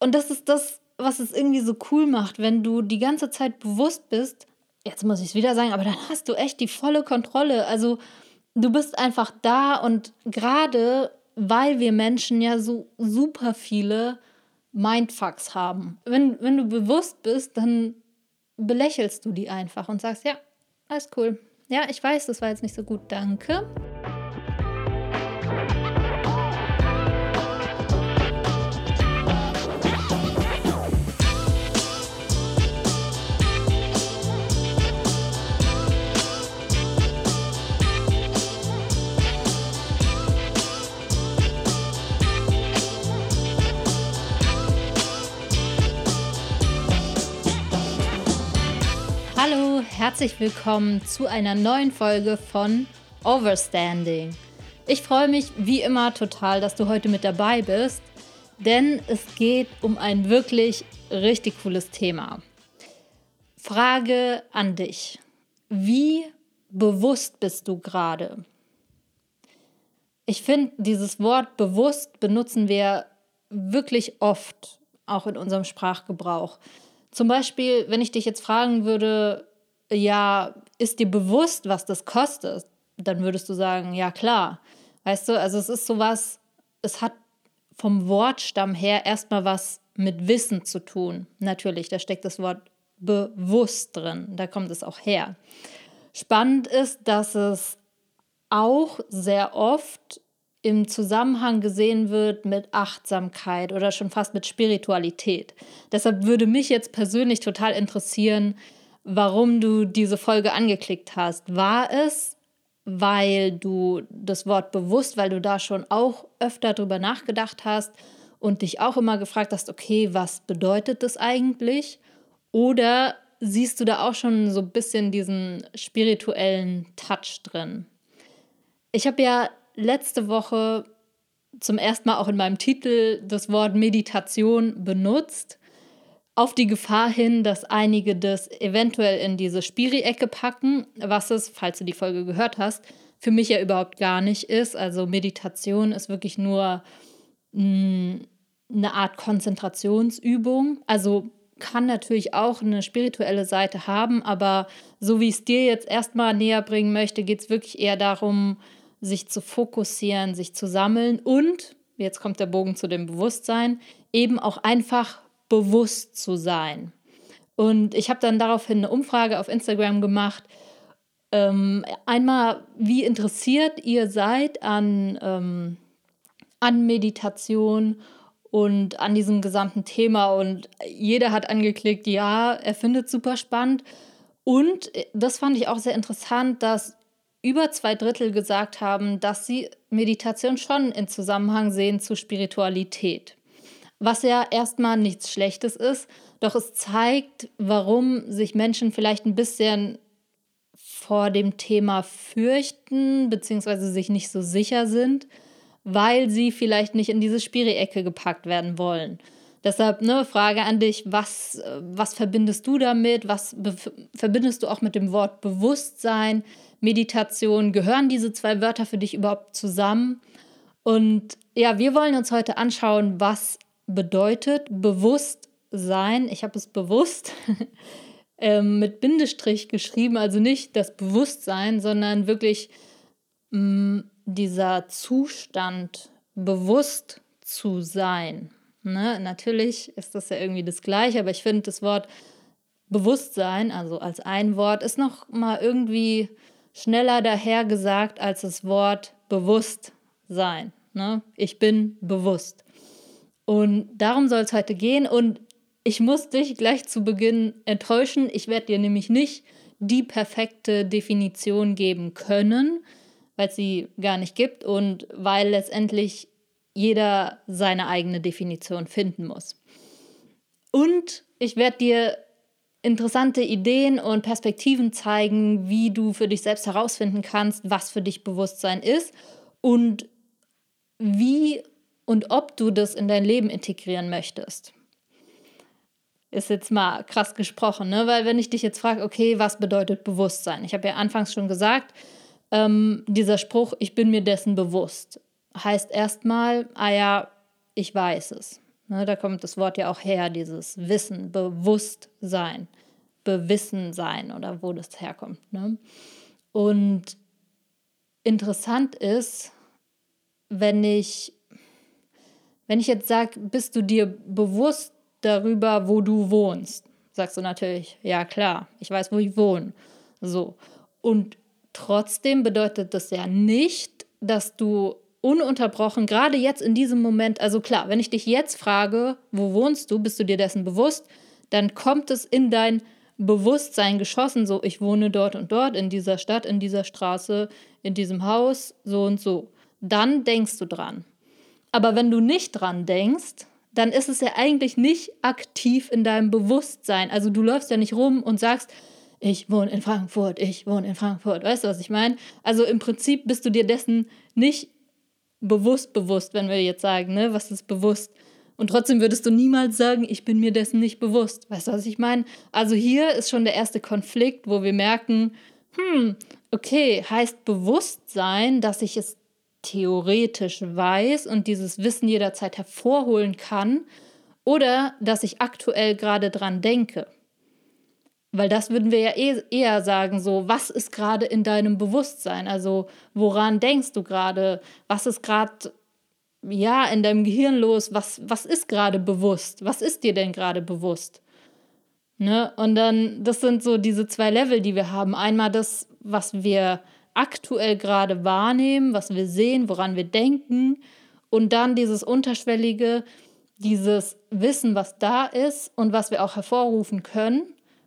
Und das ist das, was es irgendwie so cool macht, wenn du die ganze Zeit bewusst bist, jetzt muss ich es wieder sagen, aber dann hast du echt die volle Kontrolle. Also du bist einfach da und gerade weil wir Menschen ja so super viele Mindfucks haben. Wenn, wenn du bewusst bist, dann belächelst du die einfach und sagst, ja, alles cool. Ja, ich weiß, das war jetzt nicht so gut, danke. Herzlich willkommen zu einer neuen Folge von Overstanding. Ich freue mich wie immer total, dass du heute mit dabei bist, denn es geht um ein wirklich richtig cooles Thema. Frage an dich. Wie bewusst bist du gerade? Ich finde, dieses Wort bewusst benutzen wir wirklich oft, auch in unserem Sprachgebrauch. Zum Beispiel, wenn ich dich jetzt fragen würde, ja, ist dir bewusst, was das kostet? Dann würdest du sagen, ja klar. Weißt du, also es ist sowas, es hat vom Wortstamm her erstmal was mit Wissen zu tun. Natürlich, da steckt das Wort bewusst drin, da kommt es auch her. Spannend ist, dass es auch sehr oft im Zusammenhang gesehen wird mit Achtsamkeit oder schon fast mit Spiritualität. Deshalb würde mich jetzt persönlich total interessieren, warum du diese Folge angeklickt hast. War es, weil du das Wort bewusst, weil du da schon auch öfter drüber nachgedacht hast und dich auch immer gefragt hast, okay, was bedeutet das eigentlich? Oder siehst du da auch schon so ein bisschen diesen spirituellen Touch drin? Ich habe ja letzte Woche zum ersten Mal auch in meinem Titel das Wort Meditation benutzt. Auf die Gefahr hin, dass einige das eventuell in diese Spiri-Ecke packen, was es, falls du die Folge gehört hast, für mich ja überhaupt gar nicht ist. Also Meditation ist wirklich nur mh, hm, eine Art Konzentrationsübung. Also kann natürlich auch eine spirituelle Seite haben, aber so wie ich es dir jetzt erstmal näher bringen möchte, geht es wirklich eher darum, sich zu fokussieren, sich zu sammeln und, jetzt kommt der Bogen zu dem Bewusstsein, eben auch einfach bewusst zu sein. Und ich habe dann daraufhin eine Umfrage auf Instagram gemacht. Ähm, einmal, wie interessiert ihr seid an, ähm, an Meditation und an diesem gesamten Thema. Und jeder hat angeklickt, ja, er findet es super spannend. Und äh, das fand ich auch sehr interessant, dass über zwei Drittel gesagt haben, dass sie Meditation schon in Zusammenhang sehen zu Spiritualität. Was ja erstmal nichts Schlechtes ist, doch es zeigt, warum sich Menschen vielleicht ein bisschen vor dem Thema fürchten, beziehungsweise sich nicht so sicher sind, weil sie vielleicht nicht in diese Spiri-Ecke gepackt werden wollen. Deshalb eine Frage an dich, was, was verbindest du damit? Was verbindest du auch mit dem Wort Bewusstsein? Meditation, gehören diese zwei Wörter für dich überhaupt zusammen? Und ja, wir wollen uns heute anschauen, was bedeutet Bewusstsein. Ich habe es bewusst ähm, mit Bindestrich geschrieben, also nicht das Bewusstsein, sondern wirklich mh, mm, dieser Zustand, bewusst zu sein. Ne? Natürlich ist das ja irgendwie das Gleiche, aber ich finde das Wort Bewusstsein, also als ein Wort, ist noch mal irgendwie schneller dahergesagt als das Wort Bewusstsein. Ne? Ich bin bewusst. Und darum soll es heute gehen. Und ich muss dich gleich zu Beginn enttäuschen. Ich werde dir nämlich nicht die perfekte Definition geben können, weil es sie gar nicht gibt und weil letztendlich jeder seine eigene Definition finden muss. Und ich werde dir interessante Ideen und Perspektiven zeigen, wie du für dich selbst herausfinden kannst, was für dich Bewusstsein ist und wie und ob du das in dein Leben integrieren möchtest. Ist jetzt mal krass gesprochen, ne? weil wenn ich dich jetzt frage, okay, was bedeutet Bewusstsein? Ich habe ja anfangs schon gesagt, ähm, dieser Spruch, ich bin mir dessen bewusst, heißt erstmal, ah ja, ich weiß es. Ne, da kommt das Wort ja auch her, dieses Wissen, Bewusstsein, Bewissensein oder wo das herkommt. Ne? Und interessant ist, wenn ich, wenn ich jetzt sage, bist du dir bewusst darüber, wo du wohnst? Sagst du natürlich, ja klar, ich weiß, wo ich wohne. So. Und trotzdem bedeutet das ja nicht, dass du ununterbrochen, gerade jetzt in diesem Moment, also klar, wenn ich dich jetzt frage, wo wohnst du, bist du dir dessen bewusst, dann kommt es in dein Bewusstsein geschossen, so ich wohne dort und dort, in dieser Stadt, in dieser Straße, in diesem Haus, so und so. Dann denkst du dran. Aber wenn du nicht dran denkst, dann ist es ja eigentlich nicht aktiv in deinem Bewusstsein. Also du läufst ja nicht rum und sagst, ich wohne in Frankfurt, ich wohne in Frankfurt. Weißt du, was ich meine? Also im Prinzip bist du dir dessen nicht bewusst bewusst, wenn wir jetzt sagen, ne, was ist bewusst? Und trotzdem würdest du niemals sagen, ich bin mir dessen nicht bewusst. Weißt du, was ich meine? Also hier ist schon der erste Konflikt, wo wir merken, hm, okay, heißt Bewusstsein, dass ich es theoretisch weiß und dieses Wissen jederzeit hervorholen kann oder dass ich aktuell gerade dran denke. Weil das würden wir ja eh, eher sagen, so, was ist gerade in deinem Bewusstsein? Also, woran denkst du gerade? Was ist gerade, ja, in deinem Gehirn los? Was, was ist gerade bewusst? Was ist dir denn gerade bewusst? Ne? Und dann, das sind so diese zwei Level, die wir haben. Einmal das, was wir aktuell gerade wahrnehmen, was wir sehen, woran wir denken. Und dann dieses unterschwellige, dieses Wissen, was da ist und was wir auch hervorrufen können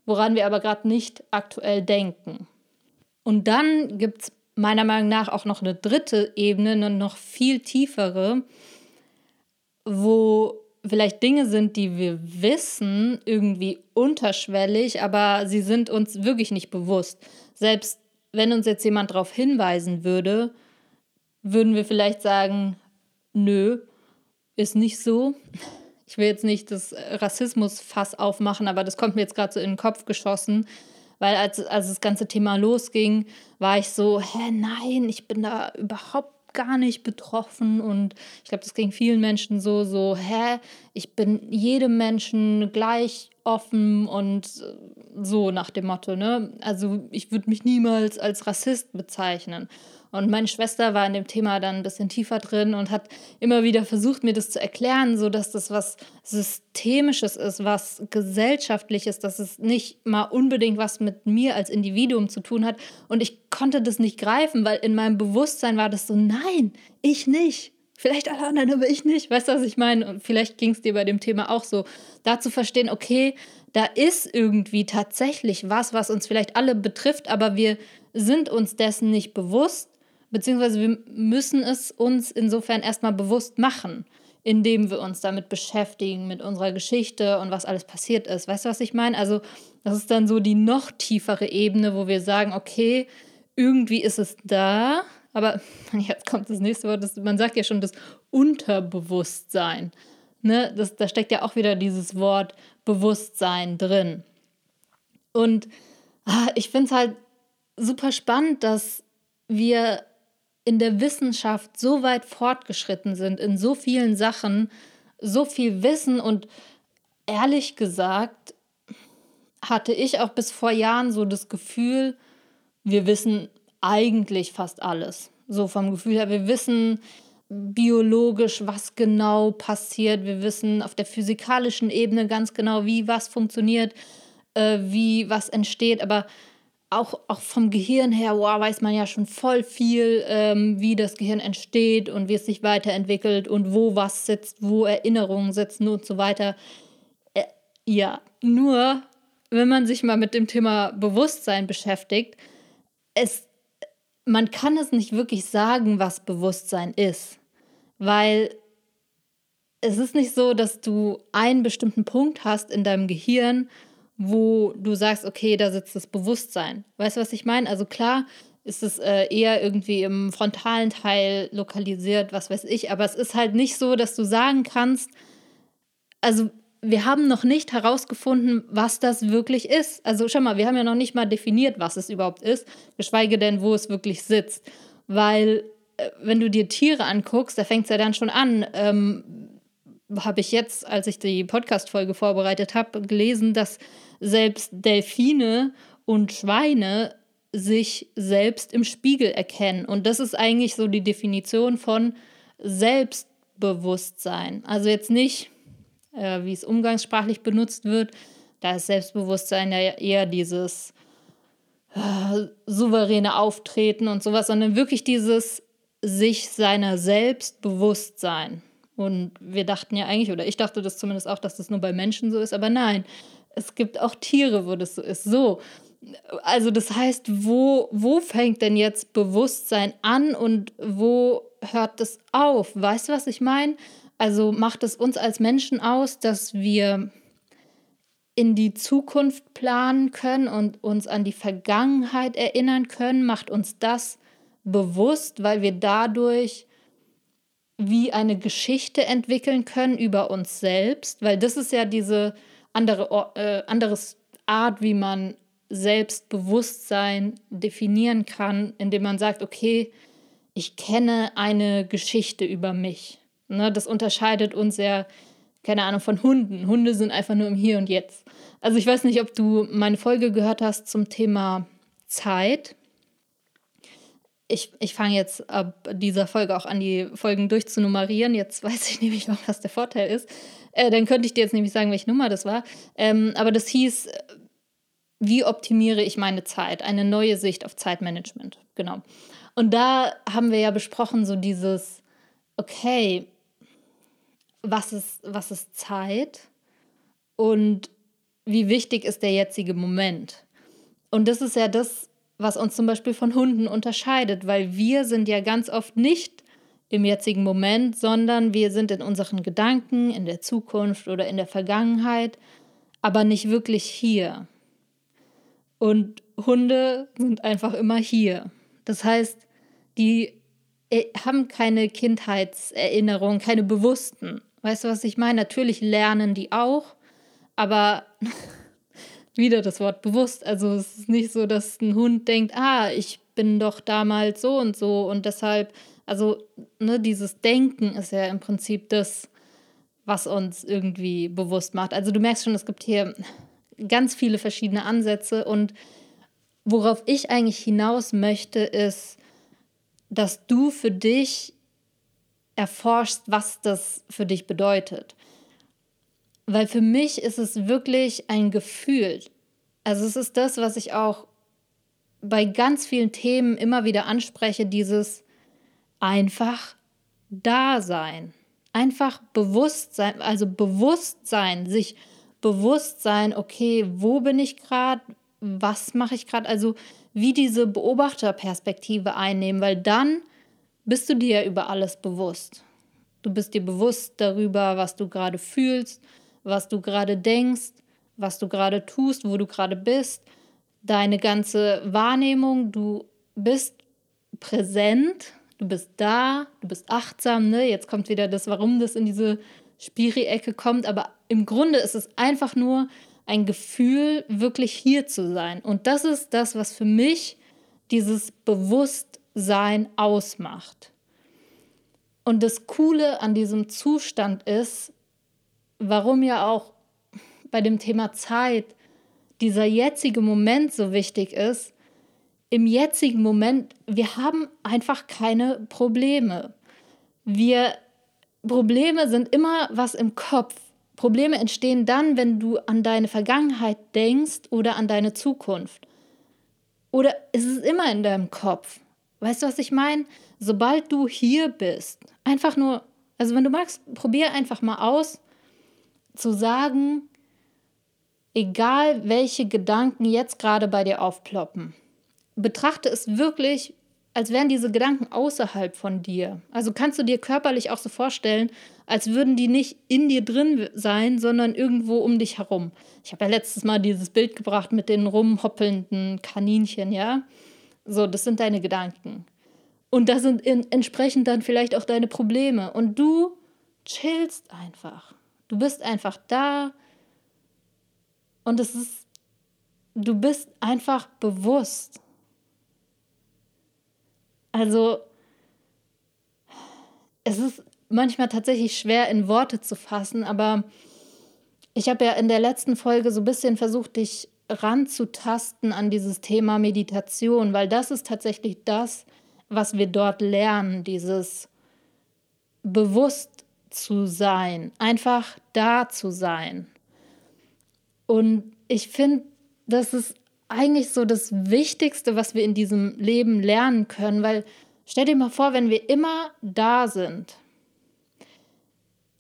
woran wir aber gerade nicht aktuell denken. Und dann gibt es meiner Meinung nach auch noch eine dritte Ebene, eine noch viel tiefere, wo vielleicht Dinge sind, die wir wissen, irgendwie unterschwellig, aber sie sind uns wirklich nicht bewusst. Selbst wenn uns jetzt jemand darauf hinweisen würde, würden wir vielleicht sagen, nö, ist nicht so ich will jetzt nicht das Rassismusfass aufmachen, aber das kommt mir jetzt gerade so in den Kopf geschossen. Weil als, als das ganze Thema losging, war ich so, hä, nein, ich bin da überhaupt gar nicht betroffen. Und ich glaube, das ging vielen Menschen so, so, hä, ich bin jedem Menschen gleich offen und so nach dem Motto, ne? Also ich würde mich niemals als Rassist bezeichnen. Und meine Schwester war in dem Thema dann ein bisschen tiefer drin und hat immer wieder versucht, mir das zu erklären, so dass das was Systemisches ist, was gesellschaftliches, dass es nicht mal unbedingt was mit mir als Individuum zu tun hat. Und ich konnte das nicht greifen, weil in meinem Bewusstsein war das so, nein, ich nicht. Vielleicht alle anderen, aber ich nicht. Weißt du, was ich meine? Und vielleicht ging es dir bei dem Thema auch so. Da zu verstehen, okay, da ist irgendwie tatsächlich was, was uns vielleicht alle betrifft, aber wir sind uns dessen nicht bewusst beziehungsweise wir müssen es uns insofern erstmal bewusst machen, indem wir uns damit beschäftigen, mit unserer Geschichte und was alles passiert ist. Weißt du, was ich meine? Also, das ist dann so die noch tiefere Ebene, wo wir sagen, okay, irgendwie ist es da, aber jetzt kommt das nächste Wort, das, man sagt ja schon das Unterbewusstsein. Ne? Das, da steckt ja auch wieder dieses Wort Bewusstsein drin. Und ah, ich finde es halt super spannend, dass wir in der Wissenschaft so weit fortgeschritten sind, in so vielen Sachen, so viel Wissen und ehrlich gesagt hatte ich auch bis vor Jahren so das Gefühl, wir wissen eigentlich fast alles. So vom Gefühl her, wir wissen biologisch, was genau passiert. Wir wissen auf der physikalischen Ebene ganz genau, wie was funktioniert, äh, wie was entsteht. Aber auch, auch vom Gehirn her, wow, weiß man ja schon voll viel, ähm, wie das Gehirn entsteht und wie es sich weiterentwickelt und wo was sitzt, wo Erinnerungen sitzen und so weiter. Äh, ja, nur wenn man sich mal mit dem Thema Bewusstsein beschäftigt, es, man kann es nicht wirklich sagen, was Bewusstsein ist, weil es ist nicht so, dass du einen bestimmten Punkt hast in deinem Gehirn, wo du sagst, okay, da sitzt das Bewusstsein. Weißt du, was ich meine? Also klar ist es äh, eher irgendwie im frontalen Teil lokalisiert, was weiß ich, aber es ist halt nicht so, dass du sagen kannst, also wir haben noch nicht herausgefunden, was das wirklich ist. Also schau mal, wir haben ja noch nicht mal definiert, was es überhaupt ist, geschweige denn, wo es wirklich sitzt. Weil, äh, wenn du dir Tiere anguckst, da fängt es ja dann schon an. Ähm, habe ich jetzt, als ich die Podcast-Folge vorbereitet habe, gelesen, dass selbst Delfine und Schweine sich selbst im Spiegel erkennen. Und das ist eigentlich so die Definition von Selbstbewusstsein. Also jetzt nicht, äh, wie es umgangssprachlich benutzt wird, da ist Selbstbewusstsein ja eher dieses äh, souveräne Auftreten und sowas, sondern wirklich dieses sich seiner selbst bewusst sein. Und wir dachten ja eigentlich, oder ich dachte das zumindest auch, dass das nur bei Menschen so ist, aber nein, es gibt auch Tiere, wo das so ist. So. Also das heißt, wo, wo fängt denn jetzt Bewusstsein an und wo hört es auf? Weißt du, was ich meine? Also macht es uns als Menschen aus, dass wir in die Zukunft planen können und uns an die Vergangenheit erinnern können? Macht uns das bewusst, weil wir dadurch wie eine Geschichte entwickeln können über uns selbst, weil das ist ja diese andere äh, anderes Art, wie man Selbstbewusstsein definieren kann, indem man sagt, okay, ich kenne eine Geschichte über mich. Ne, das unterscheidet uns ja, keine Ahnung, von Hunden. Hunde sind einfach nur im Hier und Jetzt. Also ich weiß nicht, ob du meine Folge gehört hast zum Thema Zeit ich, ich fange jetzt ab dieser Folge auch an, die Folgen durchzunummerieren. Jetzt weiß ich nämlich auch, was der Vorteil ist. Äh, dann könnte ich dir jetzt nämlich sagen, welche Nummer das war. Ähm, aber das hieß, wie optimiere ich meine Zeit? Eine neue Sicht auf Zeitmanagement. Genau. Und da haben wir ja besprochen, so dieses, okay, was ist, was ist Zeit und wie wichtig ist der jetzige Moment? Und das ist ja das, was uns zum Beispiel von Hunden unterscheidet, weil wir sind ja ganz oft nicht im jetzigen Moment, sondern wir sind in unseren Gedanken, in der Zukunft oder in der Vergangenheit, aber nicht wirklich hier. Und Hunde sind einfach immer hier. Das heißt, die äh, haben keine Kindheitserinnerungen, keine bewussten. Weißt du, was ich meine? Natürlich lernen die auch, aber wieder das Wort bewusst. Also es ist nicht so, dass ein Hund denkt, ah, ich bin doch damals so und so und deshalb, also ne, dieses Denken ist ja im Prinzip das, was uns irgendwie bewusst macht. Also du merkst schon, es gibt hier ganz viele verschiedene Ansätze und worauf ich eigentlich hinaus möchte, ist, dass du für dich erforschst, was das für dich bedeutet. Weil für mich ist es wirklich ein Gefühl. Also es ist das, was ich auch bei ganz vielen Themen immer wieder anspreche, dieses einfach Dasein. Einfach Bewusstsein, also Bewusstsein, sich Bewusstsein, okay, wo bin ich gerade, was mache ich gerade, also wie diese Beobachterperspektive einnehmen, weil dann bist du dir über alles bewusst. Du bist dir bewusst darüber, was du gerade fühlst, was du gerade denkst, was du gerade tust, wo du gerade bist, deine ganze Wahrnehmung, du bist präsent, du bist da, du bist achtsam, ne? Jetzt kommt wieder das, warum das in diese Spiri-Ecke kommt, aber im Grunde ist es einfach nur ein Gefühl, wirklich hier zu sein. Und das ist das, was für mich dieses Bewusstsein ausmacht. Und das Coole an diesem Zustand ist, warum ja auch bei dem Thema Zeit dieser jetzige Moment so wichtig ist, im jetzigen Moment, wir haben einfach keine Probleme. Wir Probleme sind immer was im Kopf. Probleme entstehen dann, wenn du an deine Vergangenheit denkst oder an deine Zukunft. Oder es ist immer in deinem Kopf. Weißt du, was ich meine? Sobald du hier bist, einfach nur, also wenn du magst, probier einfach mal aus, zu sagen, egal welche Gedanken jetzt gerade bei dir aufploppen, betrachte es wirklich, als wären diese Gedanken außerhalb von dir. Also kannst du dir körperlich auch so vorstellen, als würden die nicht in dir drin sein, sondern irgendwo um dich herum. Ich habe ja letztes Mal dieses Bild gebracht mit den rumhoppelnden Kaninchen, ja? So, das sind deine Gedanken. Und das sind in, entsprechend dann vielleicht auch deine Probleme. Und du chillst einfach. Du bist einfach da und es ist, du bist einfach bewusst. Also, es ist manchmal tatsächlich schwer in Worte zu fassen, aber ich habe ja in der letzten Folge so ein bisschen versucht, dich ranzutasten an dieses Thema Meditation, weil das ist tatsächlich das, was wir dort lernen, dieses bewusst zu sein, einfach da zu sein. Und ich finde, das ist eigentlich so das Wichtigste, was wir in diesem Leben lernen können, weil stell dir mal vor, wenn wir immer da sind.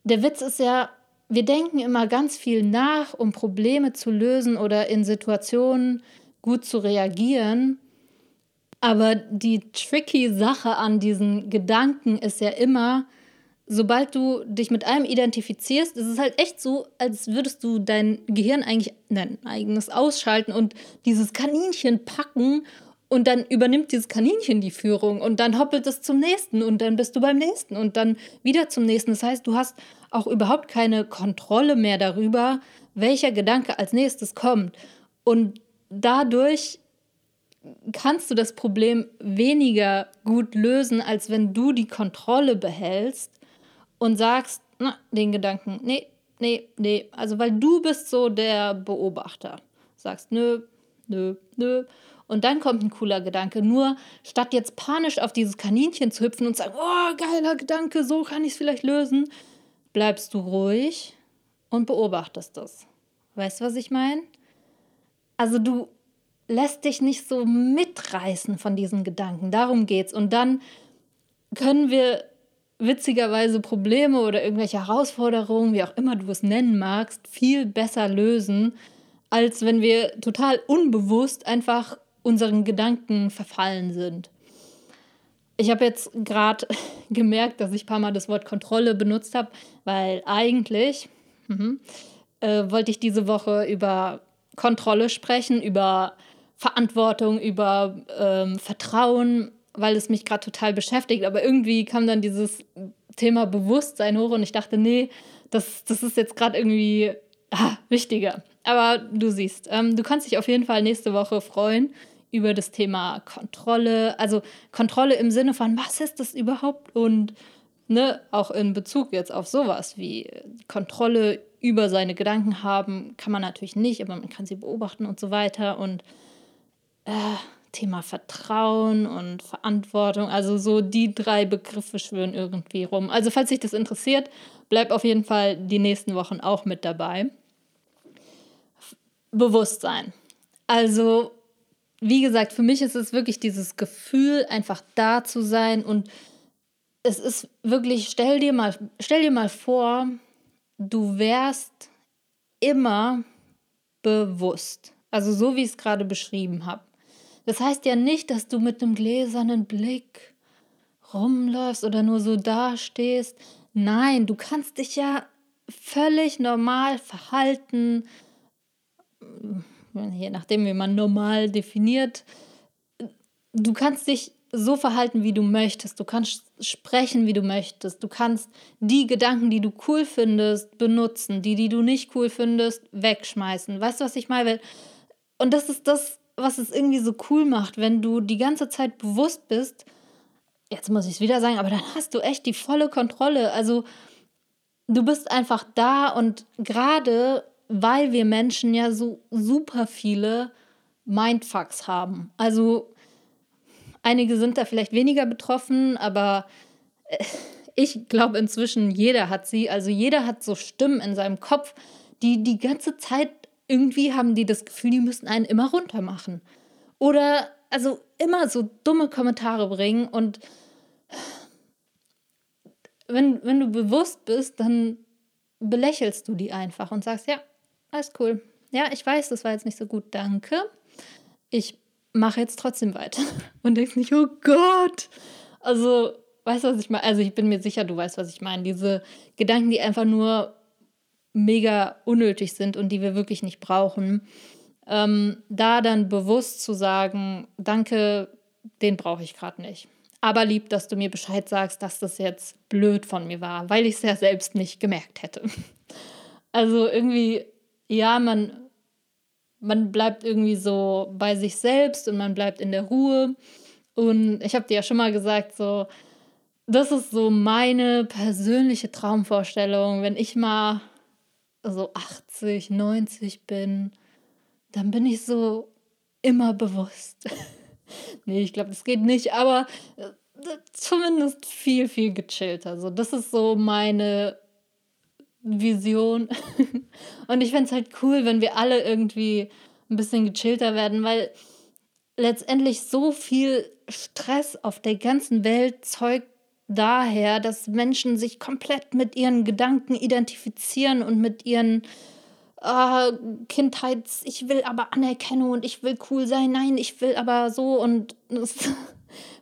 Der Witz ist ja, wir denken immer ganz viel nach, um Probleme zu lösen oder in Situationen gut zu reagieren. Aber die tricky Sache an diesen Gedanken ist ja immer, sobald du dich mit einem identifizierst, ist es halt echt so, als würdest du dein Gehirn eigentlich dein eigenes ausschalten und dieses Kaninchen packen und dann übernimmt dieses Kaninchen die Führung und dann hoppelt es zum nächsten und dann bist du beim nächsten und dann wieder zum nächsten. Das heißt, du hast auch überhaupt keine Kontrolle mehr darüber, welcher Gedanke als nächstes kommt. Und dadurch kannst du das Problem weniger gut lösen, als wenn du die Kontrolle behältst und sagst, na, den Gedanken, nee, nee, nee. Also, weil du bist so der Beobachter. Sagst, nö, nö, nö. Und dann kommt ein cooler Gedanke. Nur statt jetzt panisch auf dieses Kaninchen zu hüpfen und zu sagen, oh, geiler Gedanke, so kann ich es vielleicht lösen, bleibst du ruhig und beobachtest das. Weißt du, was ich meine? Also du lässt dich nicht so mitreißen von diesen Gedanken. Darum geht's. Und dann können wir witzigerweise Probleme oder irgendwelche Herausforderungen, wie auch immer du es nennen magst, viel besser lösen, als wenn wir total unbewusst einfach unseren Gedanken verfallen sind. Ich habe jetzt gerade gemerkt, dass ich ein paar Mal das Wort Kontrolle benutzt habe, weil eigentlich mhm, äh, wollte ich diese Woche über Kontrolle sprechen, über Verantwortung, über ähm, Vertrauen, weil es mich gerade total beschäftigt. Aber irgendwie kam dann dieses Thema Bewusstsein hoch und ich dachte, nee, das, das ist jetzt gerade irgendwie ah, wichtiger. Aber du siehst, ähm, du kannst dich auf jeden Fall nächste Woche freuen über das Thema Kontrolle. Also Kontrolle im Sinne von, was ist das überhaupt? Und ne, auch in Bezug jetzt auf sowas wie Kontrolle über seine Gedanken haben, kann man natürlich nicht, aber man kann sie beobachten und so weiter. Und äh, Thema Vertrauen und Verantwortung. Also so die drei Begriffe schwören irgendwie rum. Also falls dich das interessiert, bleib auf jeden Fall die nächsten Wochen auch mit dabei. Bewusstsein. Also wie gesagt, für mich ist es wirklich dieses Gefühl, einfach da zu sein und es ist wirklich, stell dir mal, stell dir mal vor, du wärst immer bewusst. Also so wie ich es gerade beschrieben habe. Das heißt ja nicht, dass du mit einem gläsernen Blick rumläufst oder nur so dastehst. Nein, du kannst dich ja völlig normal verhalten, je nachdem, wie man normal definiert. Du kannst dich so verhalten, wie du möchtest. Du kannst sprechen, wie du möchtest. Du kannst die Gedanken, die du cool findest, benutzen. Die, die du nicht cool findest, wegschmeißen. Weißt du, was ich meine? Und das ist das, was es irgendwie so cool macht, wenn du die ganze Zeit bewusst bist, jetzt muss ich es wieder sagen, aber dann hast du echt die volle Kontrolle. Also du bist einfach da und gerade weil wir Menschen ja so super viele Mindfucks haben. Also einige sind da vielleicht weniger betroffen, aber äh, ich glaube inzwischen jeder hat sie. Also jeder hat so Stimmen in seinem Kopf, die die ganze Zeit irgendwie haben die das Gefühl, die müssen einen immer runter machen. Oder also immer so dumme Kommentare bringen und wenn, wenn du bewusst bist, dann belächelst du die einfach und sagst, ja, alles cool. Ja, ich weiß, das war jetzt nicht so gut, danke. Ich mache jetzt trotzdem weiter. Und denkst nicht, oh Gott. Also, weißt du, was ich meine? Also, ich bin mir sicher, du weißt, was ich meine. Diese Gedanken, die einfach nur mega unnötig sind und die wir wirklich nicht brauchen. Ähm, da dann bewusst zu sagen, danke, den brauche ich gerade nicht. Aber lieb, dass du mir Bescheid sagst, dass das jetzt blöd von mir war, weil ich es ja selbst nicht gemerkt hätte. Also irgendwie, ja, man, man bleibt irgendwie so bei sich selbst und man bleibt in der Ruhe. Und ich habe dir ja schon mal gesagt, so, das ist so meine persönliche Traumvorstellung, wenn ich mal so 80, 90 bin, dann bin ich so immer bewusst. nee, ich glaube, das geht nicht, aber äh, zumindest viel, viel gechillter. Also, das ist so meine Vision. Und ich fände es halt cool, wenn wir alle irgendwie ein bisschen gechillter werden, weil letztendlich so viel Stress auf der ganzen Welt zeugt daher, dass Menschen sich komplett mit ihren Gedanken identifizieren und mit ihren äh, Kindheits, ich will aber Anerkennung und ich will cool sein, nein, ich will aber so und das,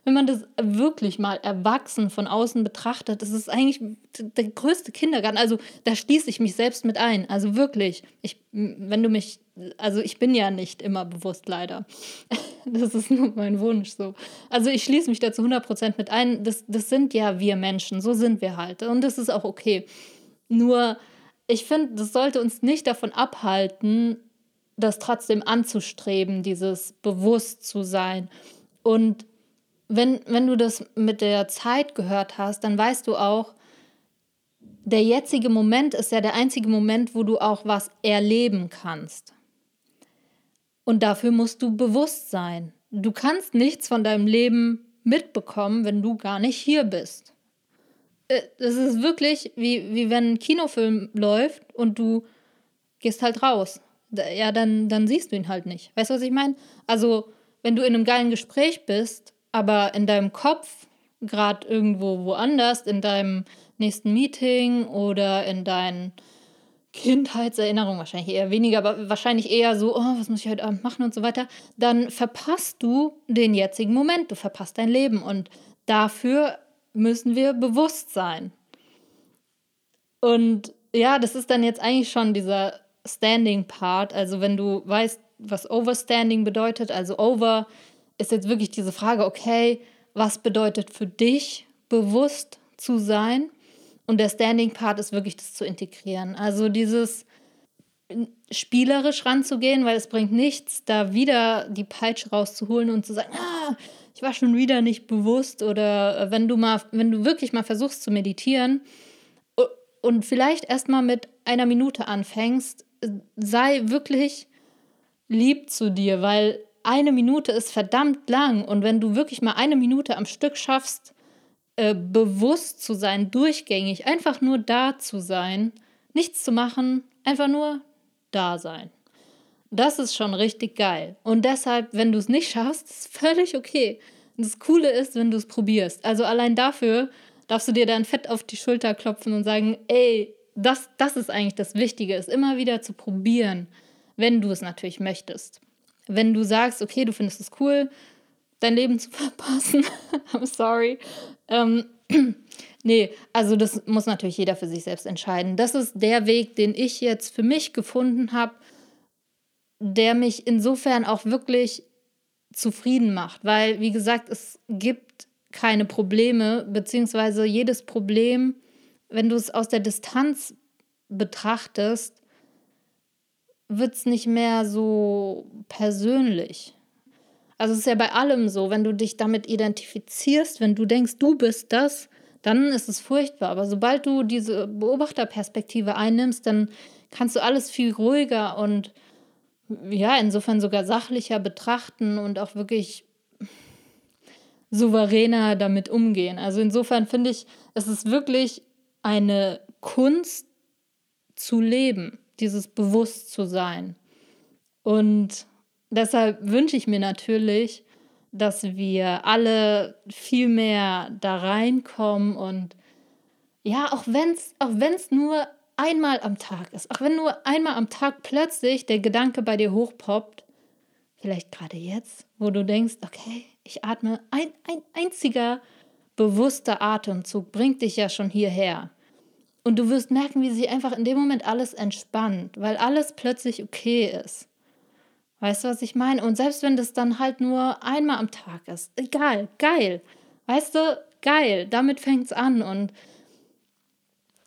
wenn man das wirklich mal erwachsen von außen betrachtet, das ist eigentlich der größte Kindergarten. Also da schließe ich mich selbst mit ein. Also wirklich, ich, wenn du mich, also ich bin ja nicht immer bewusst leider. Das ist nur mein Wunsch so. Also ich schließe mich dazu 100% mit ein. Das, das sind ja wir Menschen, so sind wir halt. Und das ist auch okay. Nur ich finde, das sollte uns nicht davon abhalten, das trotzdem anzustreben, dieses bewusst zu sein. Und wenn, wenn du das mit der Zeit gehört hast, dann weißt du auch, der jetzige Moment ist ja der einzige Moment, wo du auch was erleben kannst. Und dafür musst du bewusst sein. Du kannst nichts von deinem Leben mitbekommen, wenn du gar nicht hier bist. Äh, es ist wirklich wie, wie wenn ein Kinofilm läuft und du gehst halt raus. Ja, dann, dann siehst du ihn halt nicht. Weißt du, was ich meine? Also, wenn du in einem geilen Gespräch bist, aber in deinem Kopf gerade irgendwo woanders, in deinem nächsten Meeting oder in deinen Kindheitserinnerungen, wahrscheinlich eher weniger, aber wahrscheinlich eher so, oh, was muss ich heute Abend machen und so weiter, dann verpasst du den jetzigen Moment, du verpasst dein Leben und dafür müssen wir bewusst sein. Und ja, das ist dann jetzt eigentlich schon dieser Standing-Part. Also wenn du weißt, was Overstanding bedeutet, also Over ist jetzt wirklich diese Frage, okay, was bedeutet für dich bewusst zu sein? Und der Standing-Part ist wirklich das zu integrieren. Also dieses spielerisch ranzugehen, weil es bringt nichts, da wieder die Peitsche rauszuholen und zu sagen, ah, ich war schon wieder nicht bewusst oder äh, wenn du mal, wenn du wirklich mal versuchst zu meditieren und vielleicht erst mal mit einer Minute anfängst, sei wirklich lieb zu dir, weil eine Minute ist verdammt lang und wenn du wirklich mal eine Minute am Stück schaffst, äh, bewusst zu sein, durchgängig, einfach nur da zu sein, nichts zu machen, einfach nur da sein. Das ist schon richtig geil. Und deshalb, wenn du es nicht schaffst, ist völlig okay. Das Coole ist, wenn du es probierst. Also allein dafür darfst du dir dann fett auf die Schulter klopfen und sagen, ey, das, das ist eigentlich das Wichtige, ist immer wieder zu probieren, wenn du es natürlich möchtest. Wenn du sagst, okay, du findest es cool, dein Leben zu verpassen, I'm sorry. Ähm, nee, also das muss natürlich jeder für sich selbst entscheiden. Das ist der Weg, den ich jetzt für mich gefunden habe, der mich insofern auch wirklich zufrieden macht, weil, wie gesagt, es gibt keine Probleme, beziehungsweise jedes Problem, wenn du es aus der Distanz betrachtest, wird es nicht mehr so persönlich. Also es ist ja bei allem so, wenn du dich damit identifizierst, wenn du denkst, du bist das, dann ist es furchtbar. Aber sobald du diese Beobachterperspektive einnimmst, dann kannst du alles viel ruhiger und ja, insofern sogar sachlicher betrachten und auch wirklich souveräner damit umgehen. Also insofern finde ich, es ist wirklich eine Kunst zu leben, dieses Bewusstsein. Und deshalb wünsche ich mir natürlich, dass wir alle viel mehr da reinkommen und ja, auch wenn es auch wenn's nur einmal am Tag ist, auch wenn nur einmal am Tag plötzlich der Gedanke bei dir hochpoppt, vielleicht gerade jetzt, wo du denkst, okay, ich atme, ein, ein einziger bewusster Atemzug bringt dich ja schon hierher. Und du wirst merken, wie sich einfach in dem Moment alles entspannt, weil alles plötzlich okay ist. Weißt du, was ich meine? Und selbst wenn das dann halt nur einmal am Tag ist, egal, geil. Weißt du, geil, damit fängt es an. Und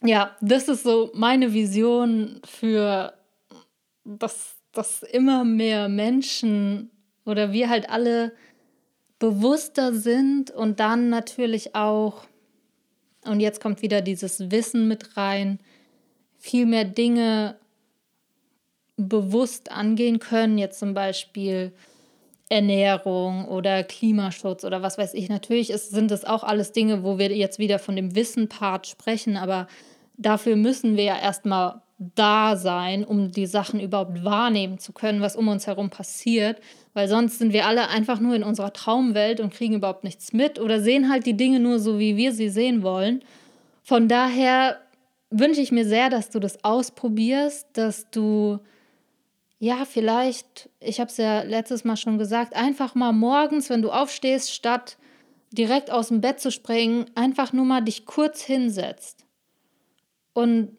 ja, das ist so meine Vision für, dass, dass immer mehr Menschen oder wir halt alle bewusster sind und dann natürlich auch Und jetzt kommt wieder dieses Wissen mit rein, viel mehr Dinge bewusst angehen können, jetzt zum Beispiel Ernährung oder Klimaschutz oder was weiß ich. Natürlich ist, sind das auch alles Dinge, wo wir jetzt wieder von dem Wissen-Part sprechen, aber dafür müssen wir ja erstmal da sein, um die Sachen überhaupt wahrnehmen zu können, was um uns herum passiert, weil sonst sind wir alle einfach nur in unserer Traumwelt und kriegen überhaupt nichts mit oder sehen halt die Dinge nur so, wie wir sie sehen wollen. Von daher wünsche ich mir sehr, dass du das ausprobierst, dass du ja, vielleicht, ich habe es ja letztes Mal schon gesagt, einfach mal morgens, wenn du aufstehst, statt direkt aus dem Bett zu springen, einfach nur mal dich kurz hinsetzt. Und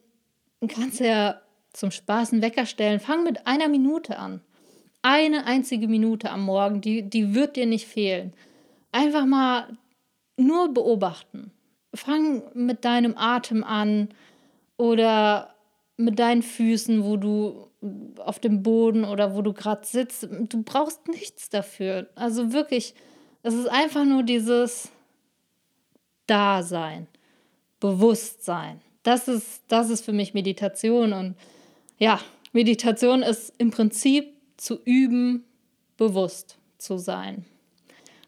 kannst ja zum Spaß einen Wecker stellen. Fang mit einer Minute an. Eine einzige Minute am Morgen, die, die wird dir nicht fehlen. Einfach mal nur beobachten. Fang mit deinem Atem an oder mit deinen Füßen, wo du auf dem Boden oder wo du gerade sitzt. Du brauchst nichts dafür. Also wirklich, es ist einfach nur dieses Dasein, Bewusstsein. Das ist, das ist für mich Meditation. Und ja, Meditation ist im Prinzip zu üben, bewusst zu sein.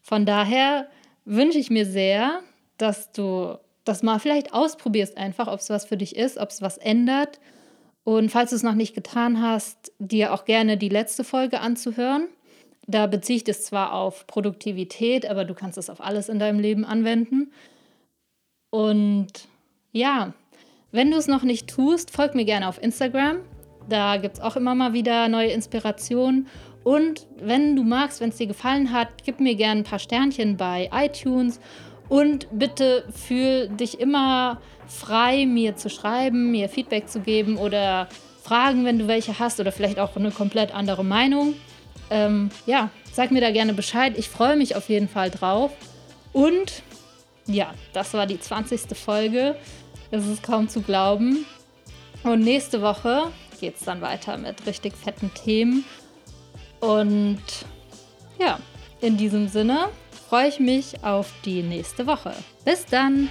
Von daher wünsche ich mir sehr, dass du das mal vielleicht ausprobierst, einfach, ob es was für dich ist, ob es was ändert und falls du es noch nicht getan hast, dir auch gerne die letzte Folge anzuhören. Da beziehe ich das zwar auf Produktivität, aber du kannst es auf alles in deinem Leben anwenden. Und ja, wenn du es noch nicht tust, folg mir gerne auf Instagram. Da gibt es auch immer mal wieder neue Inspirationen. Und wenn du magst, wenn es dir gefallen hat, gib mir gerne ein paar Sternchen bei iTunes und bitte fühl dich immer frei, mir zu schreiben, mir Feedback zu geben oder Fragen, wenn du welche hast oder vielleicht auch eine komplett andere Meinung. Ähm, ja, sag mir da gerne Bescheid. Ich freue mich auf jeden Fall drauf. Und ja, das war die 20. Folge. Das ist kaum zu glauben. Und nächste Woche geht es dann weiter mit richtig fetten Themen. Und ja, in diesem Sinne freue ich mich auf die nächste Woche. Bis dann!